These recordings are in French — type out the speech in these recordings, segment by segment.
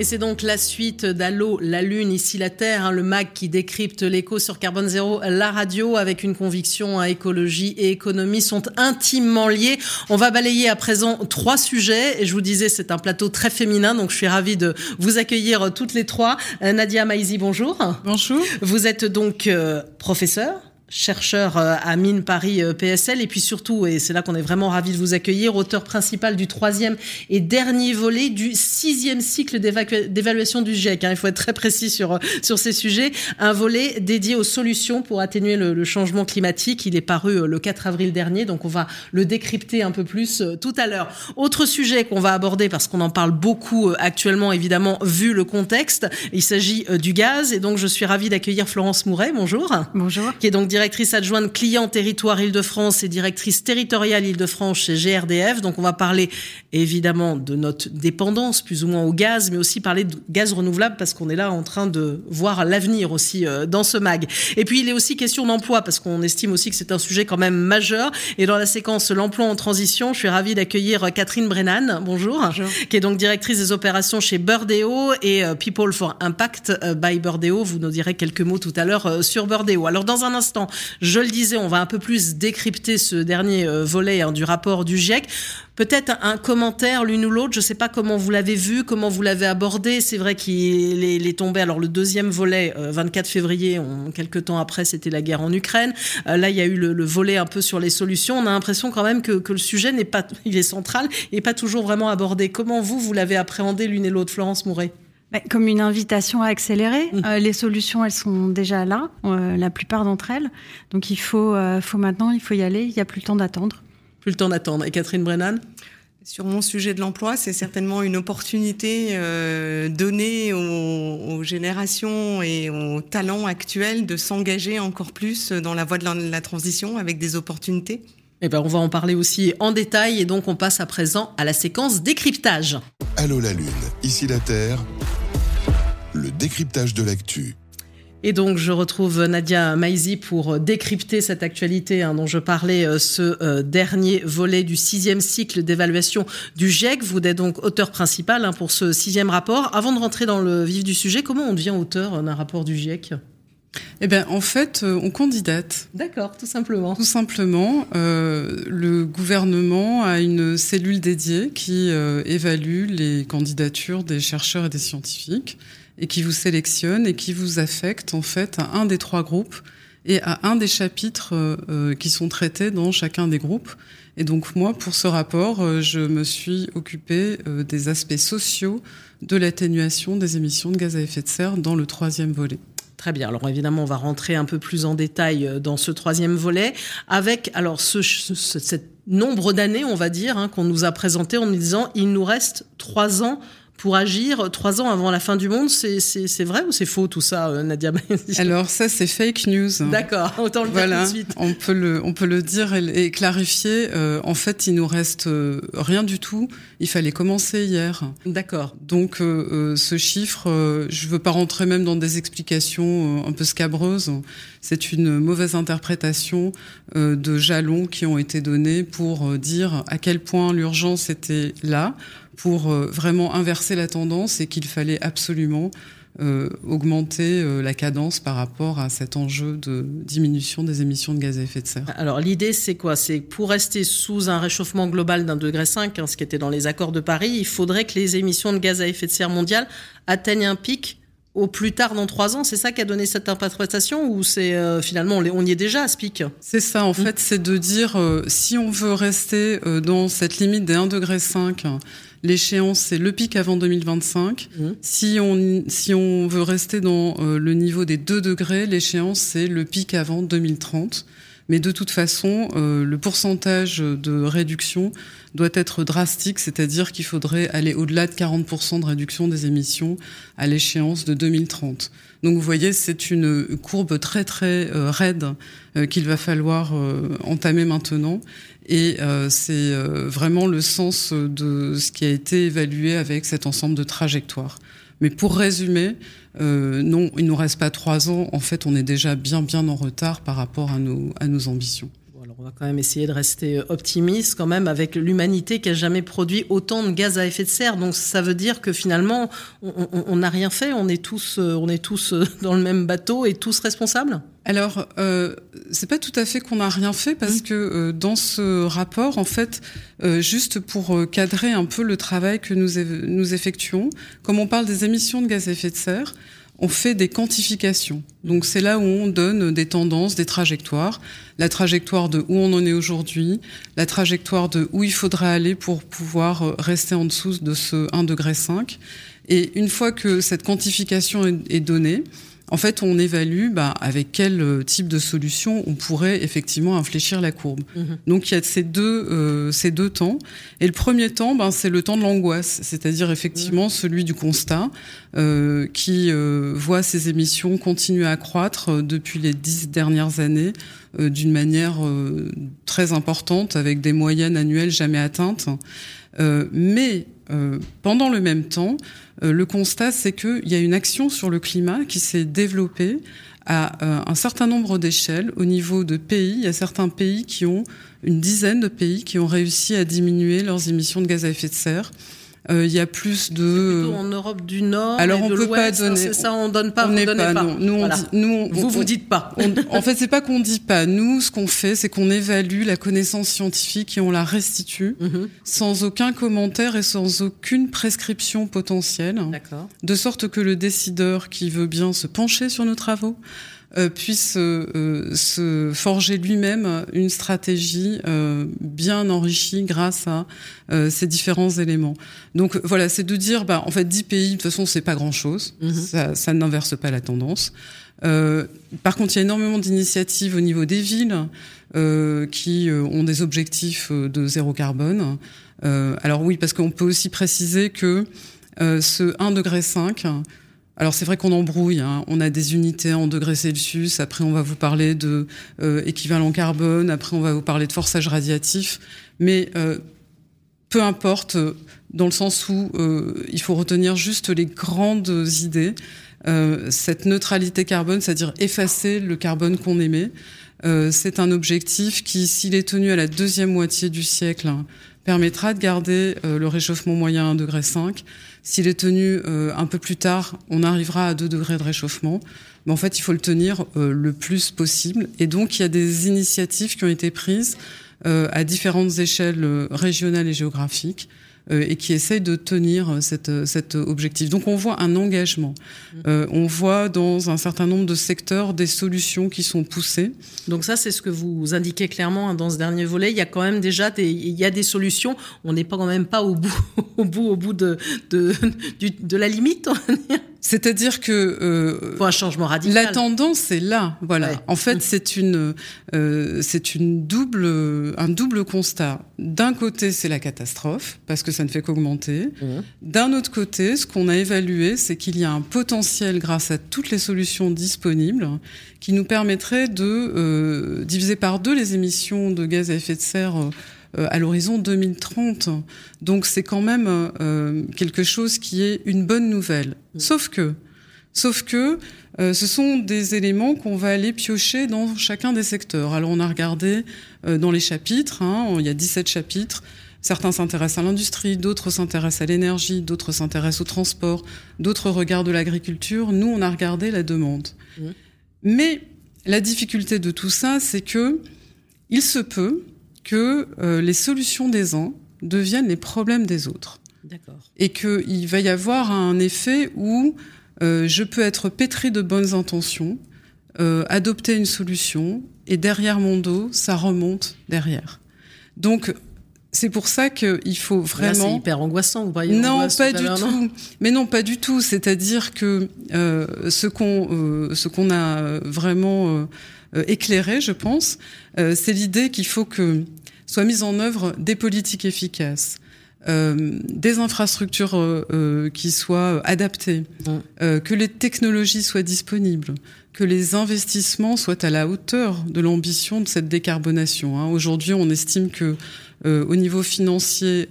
Et c'est donc la suite d'Allo, la Lune, ici la Terre, hein, le MAG qui décrypte l'écho sur Carbone Zéro, la radio, avec une conviction à écologie et économie sont intimement liés. On va balayer à présent trois sujets. Et je vous disais, c'est un plateau très féminin, donc je suis ravie de vous accueillir toutes les trois. Euh, Nadia Maïzi, bonjour. Bonjour. Vous êtes donc euh, professeur chercheur euh, à Mine Paris euh, PSL et puis surtout, et c'est là qu'on est vraiment ravi de vous accueillir, auteur principal du troisième et dernier volet du sixième cycle d'évaluation du GIEC. Hein. Il faut être très précis sur, euh, sur ces sujets. Un volet dédié aux solutions pour atténuer le, changement climatique. Il est paru le 4 avril dernier, donc on va le décrypter un peu plus tout à l'heure. Autre sujet qu'on va aborder parce qu'on en parle beaucoup actuellement, évidemment, vu le contexte. Il s'agit du gaz et donc je suis ravie d'accueillir Florence Mouret. Bonjour. Bonjour. Qui est donc directrice adjointe client territoire Île-de-France et directrice territoriale Île-de-France chez GRDF. Donc on va parler évidemment de notre dépendance plus ou moins au gaz, mais aussi parler de gaz renouvelable parce qu'on est là en train de voir l'avenir aussi euh, dans ce mag. Et puis il est aussi question d'emploi parce qu'on estime aussi que c'est un sujet quand même majeur. Et dans la séquence l'emploi en transition, je suis ravie d'accueillir Catherine Brennan. Bonjour. Bonjour. Qui est donc directrice des opérations chez Burdeo et euh, People for Impact euh, by Burdeo. Vous nous direz quelques mots tout à l'heure sur Burdeo. Alors dans un instant, je le disais, on va un peu plus décrypter ce dernier euh, volet hein, du rapport du GIEC. Peut-être un commentaire l'une ou l'autre. Je ne sais pas comment vous l'avez vu, comment vous l'avez abordé. C'est vrai qu'il est, tombé. Alors le deuxième volet, 24 euh, février, quelques temps après, c'était la guerre en Ukraine. Euh, là, il y a eu le, volet un peu sur les solutions. On a l'impression quand même que, le sujet n'est pas, il est central et pas toujours vraiment abordé. Comment vous, vous l'avez appréhendé l'une et l'autre, Florence Mouret? Comme une invitation à accélérer. Mmh. Euh, les solutions, elles sont déjà là, euh, la plupart d'entre elles. Donc il faut, euh, faut maintenant, il faut y aller. Il n'y a plus le temps d'attendre. Plus le temps d'attendre. Et Catherine Brennan? Sur mon sujet de l'emploi, c'est certainement une opportunité donnée aux, générations et aux talents actuels de s'engager encore plus dans la voie de la, transition avec des opportunités. Eh ben, on va en parler aussi en détail et donc on passe à présent à la séquence décryptage. Allô la Lune, ici la Terre, le décryptage de l'actu. Et donc, je retrouve Nadia Maizi pour décrypter cette actualité hein, dont je parlais, euh, ce euh, dernier volet du sixième cycle d'évaluation du GIEC. Vous êtes donc auteur principal hein, pour ce sixième rapport. Avant de rentrer dans le vif du sujet, comment on devient auteur d'un rapport du GIEC eh bien, en fait, euh, on candidate. D'accord, tout simplement. Tout simplement. Euh, le gouvernement a une cellule dédiée qui euh, évalue les candidatures des chercheurs et des scientifiques et qui vous sélectionne et qui vous affecte en fait à un des trois groupes et à un des chapitres qui sont traités dans chacun des groupes. Et donc moi, pour ce rapport, je me suis occupée des aspects sociaux de l'atténuation des émissions de gaz à effet de serre dans le troisième volet. Très bien. Alors évidemment, on va rentrer un peu plus en détail euh, dans ce troisième volet avec alors ce, ce, nombre d'années, on va dire, hein, qu'on nous a présenté en nous disant il nous reste trois ans pour agir trois ans avant la fin du monde. C'est vrai ou c'est faux tout ça, euh, Nadia Alors ça, c'est fake news. D'accord, autant le dire tout de suite. On peut le, on peut le dire et, clarifier. Euh, en fait, il nous reste euh, rien du tout. Il fallait commencer hier. D'accord. Donc ce chiffre, je veux pas rentrer même dans des explications un peu scabreuses. C'est une mauvaise interprétation de jalons qui ont été donnés pour dire à quel point l'urgence était là pour euh, vraiment inverser la tendance et qu'il fallait absolument euh, augmenter euh, la cadence par rapport à cet enjeu de diminution des émissions de gaz à effet de serre. Alors l'idée c'est quoi? C'est pour rester sous un réchauffement global d'un degré 5, hein, ce qui était dans les accords de Paris, il faudrait que les émissions de gaz à effet de serre mondiales atteignent un pic au plus tard dans trois ans, c'est ça qui a donné cette interprétation ou c'est finalement on, y est déjà à ce pic? C'est ça en mmh. fait, c'est de dire si on veut rester dans cette limite des 1,5 degré L'échéance, c'est le pic avant 2025. Mmh. Si, on, si on veut rester dans euh, le niveau des 2 degrés, l'échéance, c'est le pic avant 2030. Mais de toute façon, euh, le pourcentage de réduction doit être drastique, c'est-à-dire qu'il faudrait aller au-delà de 40% de réduction des émissions à l'échéance de 2030. Donc vous voyez, c'est une courbe très très euh, raide qu'il va falloir entamer maintenant. Et euh, c'est euh, vraiment le sens de ce qui a été évalué avec cet ensemble de trajectoires. Mais pour résumer, non, il nous reste pas trois ans. En fait, on est déjà bien bien en retard par rapport à nos à nos ambitions on va quand même essayer de rester euh, optimiste quand même avec l'humanité qui a jamais produit autant de gaz à effet de serre. Donc ça veut dire que finalement on n'a rien fait. On est tous, euh, on est tous euh, dans le même bateau et tous responsables. Alors, euh, c'est pas tout à fait qu'on n'a rien fait parce mmh. que dans ce rapport, en fait, juste pour cadrer un peu le travail que nous, nous effectuons, comme on parle des émissions de gaz à effet de serre, on fait des quantifications. Donc c'est là où on donne des tendances, des trajectoires, la trajectoire de où on en est aujourd'hui, la trajectoire de où il faudrait aller pour pouvoir euh, rester en dessous de ce 1,5 degré. Et une fois que cette quantification est donnée, en fait, on évalue bah, avec quel euh, type de solution on pourrait effectivement infléchir la courbe. Mhm. Donc il y a ces deux, euh, ces deux temps. Et le premier temps, ben, c'est le temps de l'angoisse, c'est-à-dire effectivement mhm. celui du constat euh, qui euh, voit ses émissions continuer à croître euh, depuis les dix dernières années d'une manière très importante, avec des moyennes annuelles jamais atteintes. Mais pendant le même temps, euh, le constat, c'est qu'il y a une action sur le climat qui s'est développée à euh, un certain nombre d'échelles au niveau de pays. Il y a certains pays qui ont une dizaine de pays qui ont réussi à diminuer leurs émissions de gaz à effet de serre. Euh, il y a plus de. Plutôt en Europe du Nord. Alors et on de peut pas donner. C'est ça, on donne pas. On n'est pas. Non. Nous, on dit, nous, vous vous dites pas. en fait, c'est pas qu'on dit pas. Nous, ce qu'on fait, c'est qu'on évalue la connaissance scientifique et on la restitue mhm. sans aucun commentaire et sans aucune prescription potentielle. D'accord. De sorte que le décideur qui veut bien se pencher sur nos travaux puisse euh, se forger lui-même une stratégie euh, bien enrichie grâce à ces différents éléments. Donc voilà, c'est de dire, bah, en fait, 10 pays, de toute façon, c'est pas grand-chose, mhm. ça, ça n'inverse pas la tendance. par contre, il y a énormément d'initiatives au niveau des villes qui ont des objectifs de zéro carbone. alors oui, parce qu'on peut aussi préciser que ce 1,5 degré alors c'est vrai qu'on embrouille, hein. on a des unités en degrés Celsius, après on va vous parler de euh, équivalent carbone, après on va vous parler de forçage radiatif, mais euh, peu importe, dans le sens où euh, il faut retenir juste les grandes idées. cette neutralité carbone, c'est-à-dire effacer le carbone qu'on émet, c'est un objectif qui, s'il est tenu à la deuxième moitié du siècle, permettra de garder le réchauffement moyen à 1,5 degré s'il est tenu euh, un peu plus tard, on arrivera à 2 degrés de réchauffement. Mais en fait, il faut le tenir euh, le plus possible. Et donc, il y a des initiatives qui ont été prises euh, à différentes échelles régionales et géographiques euh, et qui essaye de tenir cette, cet objectif. Donc on voit un engagement. Euh, on voit dans un certain nombre de secteurs des solutions qui sont poussées. Donc ça, c'est ce que vous indiquez clairement hein, dans ce dernier volet. Il y a quand même déjà des, il y a des solutions. On n'est pas quand même pas au bout, au bout, au bout de, de, de la limite. C'est-à-dire que euh, pour un changement radical. La tendance est là, voilà. En fait, mmh. c'est une euh, c'est une double un double constat. D'un côté, c'est la catastrophe parce que ça ne fait qu'augmenter. Mmh. D'un autre côté, ce qu'on a évalué, c'est qu'il y a un potentiel grâce à toutes les solutions disponibles qui nous permettrait de euh, diviser par deux les émissions de gaz à effet de serre euh, à l'horizon 2030. Donc c'est quand même euh, quelque chose qui est une bonne nouvelle. Mm. Sauf que, sauf que euh, ce sont des éléments qu'on va aller piocher dans chacun des secteurs. Alors on a regardé dans les chapitres, hein, il y a 17 chapitres. Certains s'intéressent à l'industrie, d'autres s'intéressent à l'énergie, d'autres s'intéressent au transport, d'autres regardent l'agriculture. Nous, on a regardé la demande. Mm. Mais la difficulté de tout ça, c'est que il se peut que euh, les solutions des uns deviennent les problèmes des autres. Et qu'il va y avoir un effet où euh, je peux être pétri de bonnes intentions, euh, adopter une solution, et derrière mon dos, ça remonte derrière. Donc, c'est pour ça qu'il faut vraiment. C'est hyper angoissant. Vous voyez non, pas du tout. Mais non, pas du tout. C'est-à-dire que ce qu'on ce qu'on a vraiment éclairé, je pense, c'est l'idée qu'il faut que soient mises en œuvre des politiques efficaces, euh, des infrastructures euh, euh, qui soient adaptées, que les technologies soient disponibles, que les investissements soient à la hauteur de l'ambition de cette décarbonation. Hein. Aujourd'hui, on estime que au niveau financier,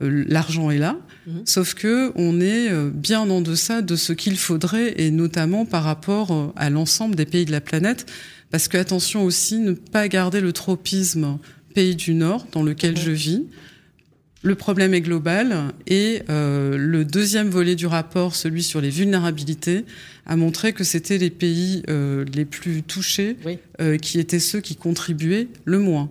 l'argent est là, mhm. sauf que on est bien en deçà de ce qu'il faudrait, et notamment par rapport à l'ensemble des pays de la planète, parce que attention aussi, ne pas garder le tropisme pays du Nord dans lequel je vis. Le problème est global et euh, le deuxième volet du rapport, celui sur les vulnérabilités, a montré que c'était les pays euh, les plus touchés euh, qui étaient ceux qui contribuaient le moins.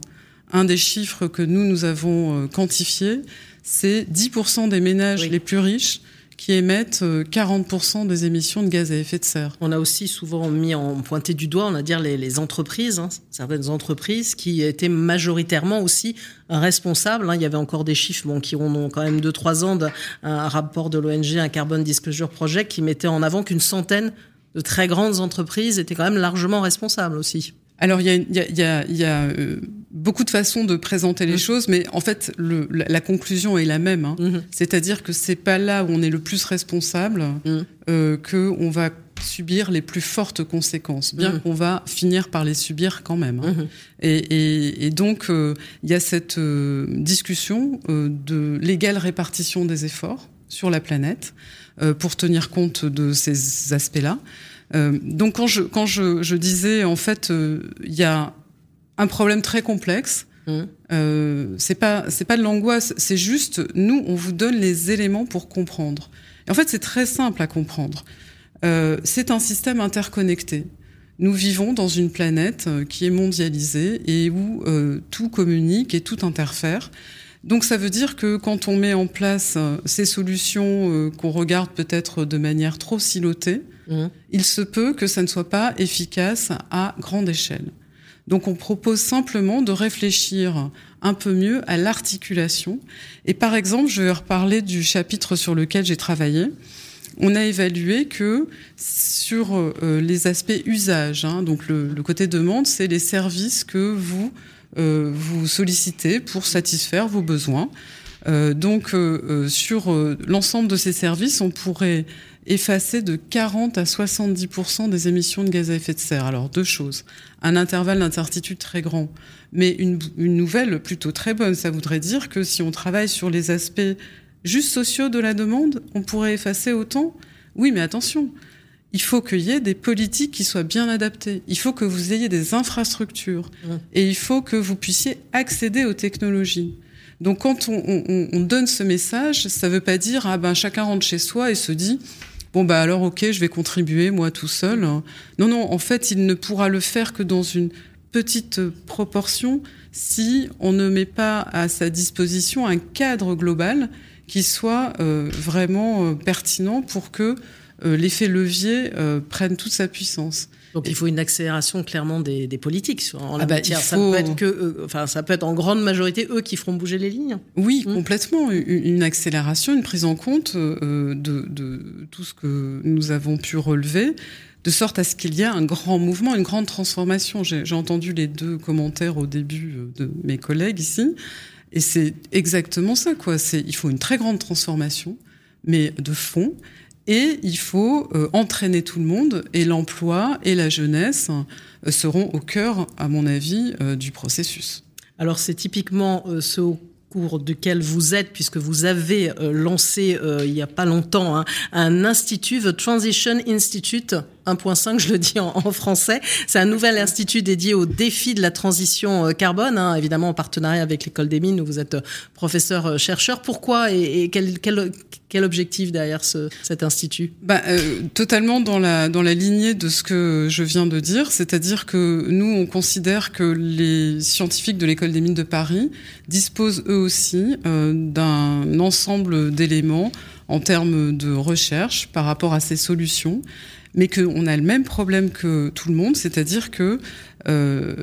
Un des chiffres que nous, nous avons quantifié, c'est 10% des ménages les plus riches qui émettent 40% euh, des émissions de gaz à effet de serre. On a aussi souvent mis en pointé du doigt, on a dire les, les entreprises, hein, certaines entreprises qui étaient majoritairement aussi responsables. Hein. Il y avait encore des chiffres bon, qui ont quand même 2-3 ans d'un rapport de l'ONG, un Carbon Disclosure Project, qui mettait en avant qu'une centaine de très grandes entreprises étaient quand même largement responsables aussi. Alors il y a, y a, y a, y a euh, beaucoup de façons de présenter les mmh. choses, mais en fait le, la, conclusion est la même. Hein. Mmh. C'est-à-dire que c'est pas là où on est le plus responsable mmh. euh, que on va subir les plus fortes conséquences, bien qu'on va finir par les subir quand même. Hein. Et, et, et, donc euh, il y a cette euh, discussion de l'égale répartition des efforts sur la planète pour tenir compte de ces aspects-là. Euh, donc quand je quand je, je disais en fait euh, il y a un problème très complexe. Mmh. Euh, c'est pas c'est pas de l'angoisse, c'est juste nous on vous donne les éléments pour comprendre. Et en fait c'est très simple à comprendre. Euh, c'est un système interconnecté. Nous vivons dans une planète euh, qui est mondialisée et où euh, tout communique et tout interfère. Donc ça veut dire que quand on met en place ces solutions qu'on regarde peut-être de manière trop silotée, Mmh. il se peut que ça ne soit pas efficace à grande échelle. Donc on propose simplement de réfléchir un peu mieux à l'articulation. Et par exemple, je vais reparler du chapitre sur lequel j'ai travaillé. On a évalué que sur euh, les aspects usage, hein, donc le, côté demande, c'est les services que vous euh, vous sollicitez pour satisfaire vos besoins. Euh, donc sur l'ensemble de ces services, on pourrait effacer de 40 à 70% des émissions de gaz à effet de serre. Alors deux choses. Un intervalle d'incertitude très grand, mais une, une, nouvelle plutôt très bonne. Ça voudrait dire que si on travaille sur les aspects juste sociaux de la demande, on pourrait effacer autant. Oui, mais attention, il faut qu'il y ait des politiques qui soient bien adaptées. Il faut que vous ayez des infrastructures mmh. et il faut que vous puissiez accéder aux technologies. Donc quand on, on, on donne ce message, ça ne veut pas dire ah ben chacun rentre chez soi et se dit bon bah alors ok, je vais contribuer moi tout seul. Non non, en fait, il ne pourra le faire que dans une petite proportion si on ne met pas à sa disposition un cadre global qui soit euh, vraiment euh, pertinent pour que euh, l'effet levier prenne toute sa puissance. Donc il faut une accélération clairement des, des politiques en la ah bah, matière. Ça peut être que, euh, enfin ça peut être en grande majorité eux qui feront bouger les lignes. Oui, mmh. complètement. Une, accélération, une prise en compte euh, de, de, tout ce que nous avons pu relever, de sorte à ce qu'il y ait un grand mouvement, une grande transformation. J'ai entendu les deux commentaires au début euh, de mes collègues ici, et c'est exactement ça quoi. C'est il faut une très grande transformation, mais de fond et il faut euh, entraîner tout le monde et l'emploi et la jeunesse euh, seront au cœur, à mon avis, euh, du processus. Alors c'est typiquement ce cours duquel vous êtes, puisque vous avez lancé il n'y a pas longtemps hein, un institut, The Transition Institute 1.5, je le dis en, français. C'est un nouvel institut dédié aux défis de la transition carbone, hein, évidemment en partenariat avec l'école des mines où vous êtes professeur chercheur. Pourquoi et, quel, objectif derrière ce, cet institut? Bah, euh, Totalement dans la, dans lignée de ce que je viens de dire, c'est-à-dire que nous, on considère que les scientifiques de l'école des mines de Paris disposent eux aussi euh, d'un ensemble d'éléments en termes de recherche par rapport à ces solutions mais qu'on a le même problème que tout le monde, c'est-à-dire que euh,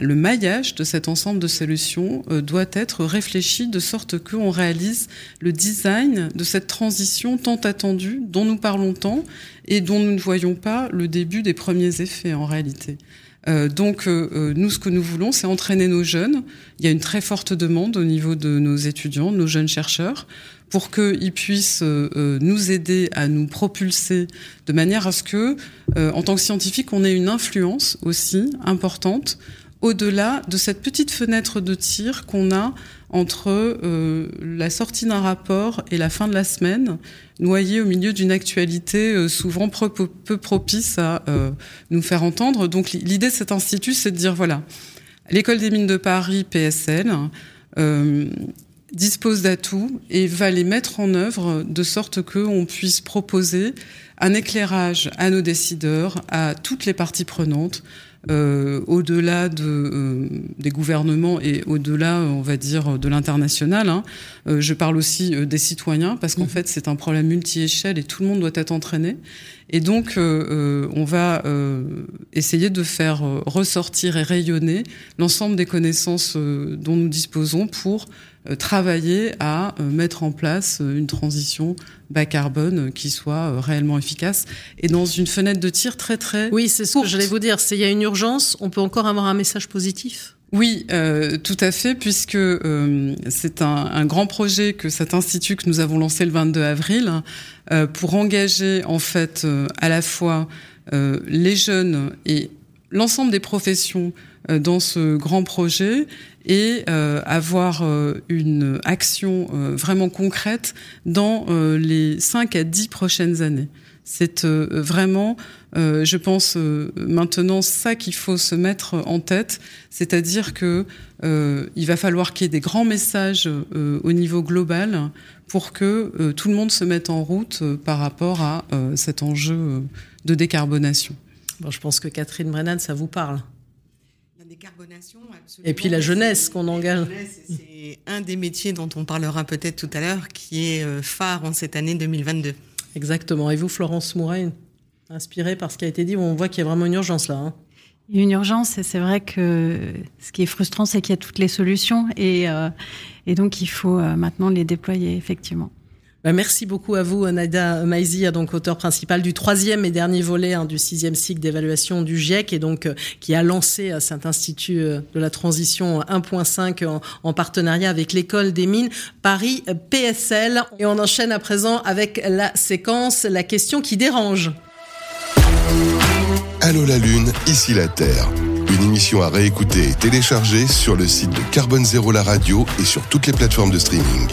le maillage de cet ensemble de solutions euh, doit être réfléchi de sorte qu'on réalise le design de cette transition tant attendue, dont nous parlons tant et dont nous ne voyons pas le début des premiers effets en réalité. Euh, donc nous, ce que nous voulons, c'est entraîner nos jeunes. Il y a une très forte demande au niveau de nos étudiants, de nos jeunes chercheurs, pour qu'ils puissent nous aider à nous propulser de manière à ce que, en tant que scientifique, on ait une influence aussi importante au-delà de cette petite fenêtre de tir qu'on a entre euh, la sortie d'un rapport et la fin de la semaine, noyé au milieu d'une actualité euh, souvent peu, propice à euh, nous faire entendre. Donc l'idée de cet institut, c'est de dire, voilà, l'école des mines de Paris, PSL, dispose d'atouts et va les mettre en œuvre de sorte qu'on puisse proposer un éclairage à nos décideurs, à toutes les parties prenantes, euh, au-delà de, euh, des gouvernements et au-delà, on va dire, de l'international. Hein. Euh, je parle aussi des citoyens parce qu'en mmh. fait, c'est un problème multi-échelle et tout le monde doit être entraîné. Et donc, on va essayer de faire ressortir et rayonner l'ensemble des connaissances dont nous disposons pour travailler à mettre en place une transition bas carbone qui soit réellement efficace et dans une fenêtre de tir très très oui c'est ce que j'allais vous dire. C'est il y a une urgence. On peut encore avoir un message positif? Oui, euh, tout à fait, puisque euh, c'est un, un, grand projet que cet institut que nous avons lancé le 22 avril euh, pour engager en fait euh, à la fois euh, les jeunes et l'ensemble des professions euh, dans ce grand projet et euh, avoir euh, une action vraiment concrète dans les 5 à 10 prochaines années. C'est vraiment, je pense, maintenant ça qu'il faut se mettre en tête, c'est-à-dire que il va falloir qu'il y ait des grands messages au niveau global pour que tout le monde se mette en route par rapport à cet enjeu de décarbonation. Bon, je pense que Catherine Brennan, ça vous parle. Et puis la jeunesse qu'on engage. C'est un des métiers dont on parlera peut-être tout à l'heure, qui est euh, phare en cette année 2022. Exactement. Et vous, Florence Mouret, inspirée par ce qui a été dit, on voit qu'il y a vraiment une urgence là. Hein. une urgence, et c'est vrai que ce qui est frustrant, c'est qu'il y a toutes les solutions, et, euh, et donc il faut euh, maintenant les déployer, effectivement. Bah, merci beaucoup à vous, Naida Maizi, donc auteur principal du troisième et dernier volet hein, du sixième cycle d'évaluation du GIEC, et donc euh, qui a lancé euh, cet institut euh, de la transition 1.5 en, en, partenariat avec l'école des mines Paris PSL. Et on enchaîne à présent avec la séquence La question qui dérange. Allô la Lune, ici la Terre. Une émission à réécouter et télécharger sur le site de Carbone Zéro la radio et sur toutes les plateformes de streaming.